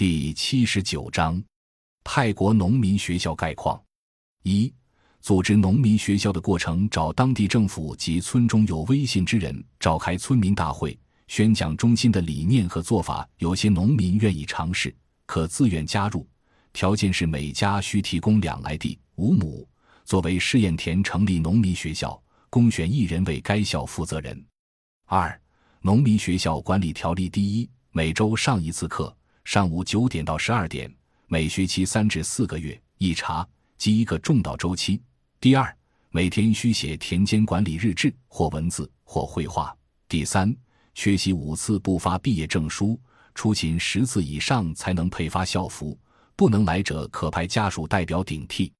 第七十九章：泰国农民学校概况。一、组织农民学校的过程：找当地政府及村中有威信之人，召开村民大会，宣讲中心的理念和做法。有些农民愿意尝试，可自愿加入，条件是每家需提供两来地五亩，作为试验田，成立农民学校，公选一人为该校负责人。二、农民学校管理条例：第一，每周上一次课，上午九点到十二点，每学期三至四个月一查，即一个重道周期。第二，每天需写田间管理日志，或文字或绘画。第三，缺席五次不发毕业证书，出勤十次以上才能配发校服，不能来者可派家属代表顶替。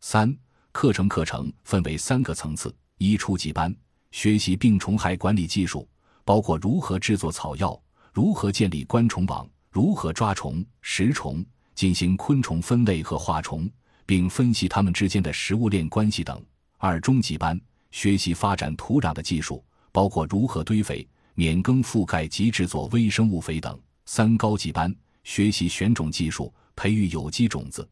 三、课程课程分为三个层次：一、初级班。学习病虫害管理技术，包括如何制作草药、如何建立观虫网、如何抓虫、食虫、进行昆虫分类和化虫，并分析它们之间的食物链关系等。二中级班学习发展土壤的技术，包括如何堆肥、免耕覆盖及制作微生物肥等。三高级班学习选种技术，培育有机种子。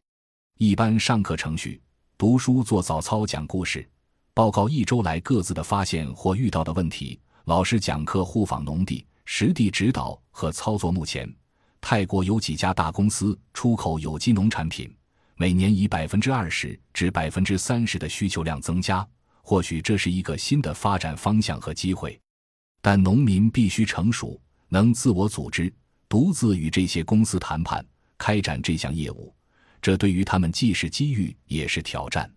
一般上课程序：读书、做早操、讲故事。报告一周来各自的发现或遇到的问题。老师讲课互访农地，实地指导和操作。目前，泰国有几家大公司出口有机农产品，每年以百分之二十至百分之三十的需求量增加。或许这是一个新的发展方向和机会，但农民必须成熟，能自我组织，独自与这些公司谈判，开展这项业务。这对于他们既是机遇，也是挑战。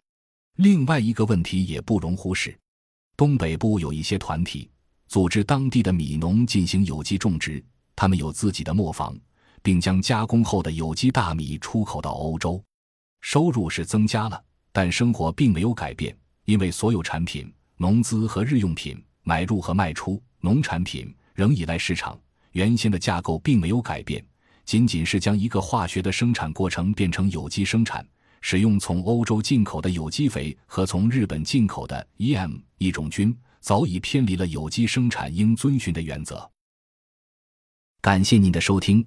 另外一个问题也不容忽视，东北部有一些团体组织当地的米农进行有机种植，他们有自己的磨坊，并将加工后的有机大米出口到欧洲，收入是增加了，但生活并没有改变，因为所有产品、农资和日用品买入和卖出，农产品仍依赖市场，原先的架构并没有改变，仅仅是将一个化学的生产过程变成有机生产。使用从欧洲进口的有机肥和从日本进口的 EM 一种菌，早已偏离了有机生产应遵循的原则。感谢您的收听，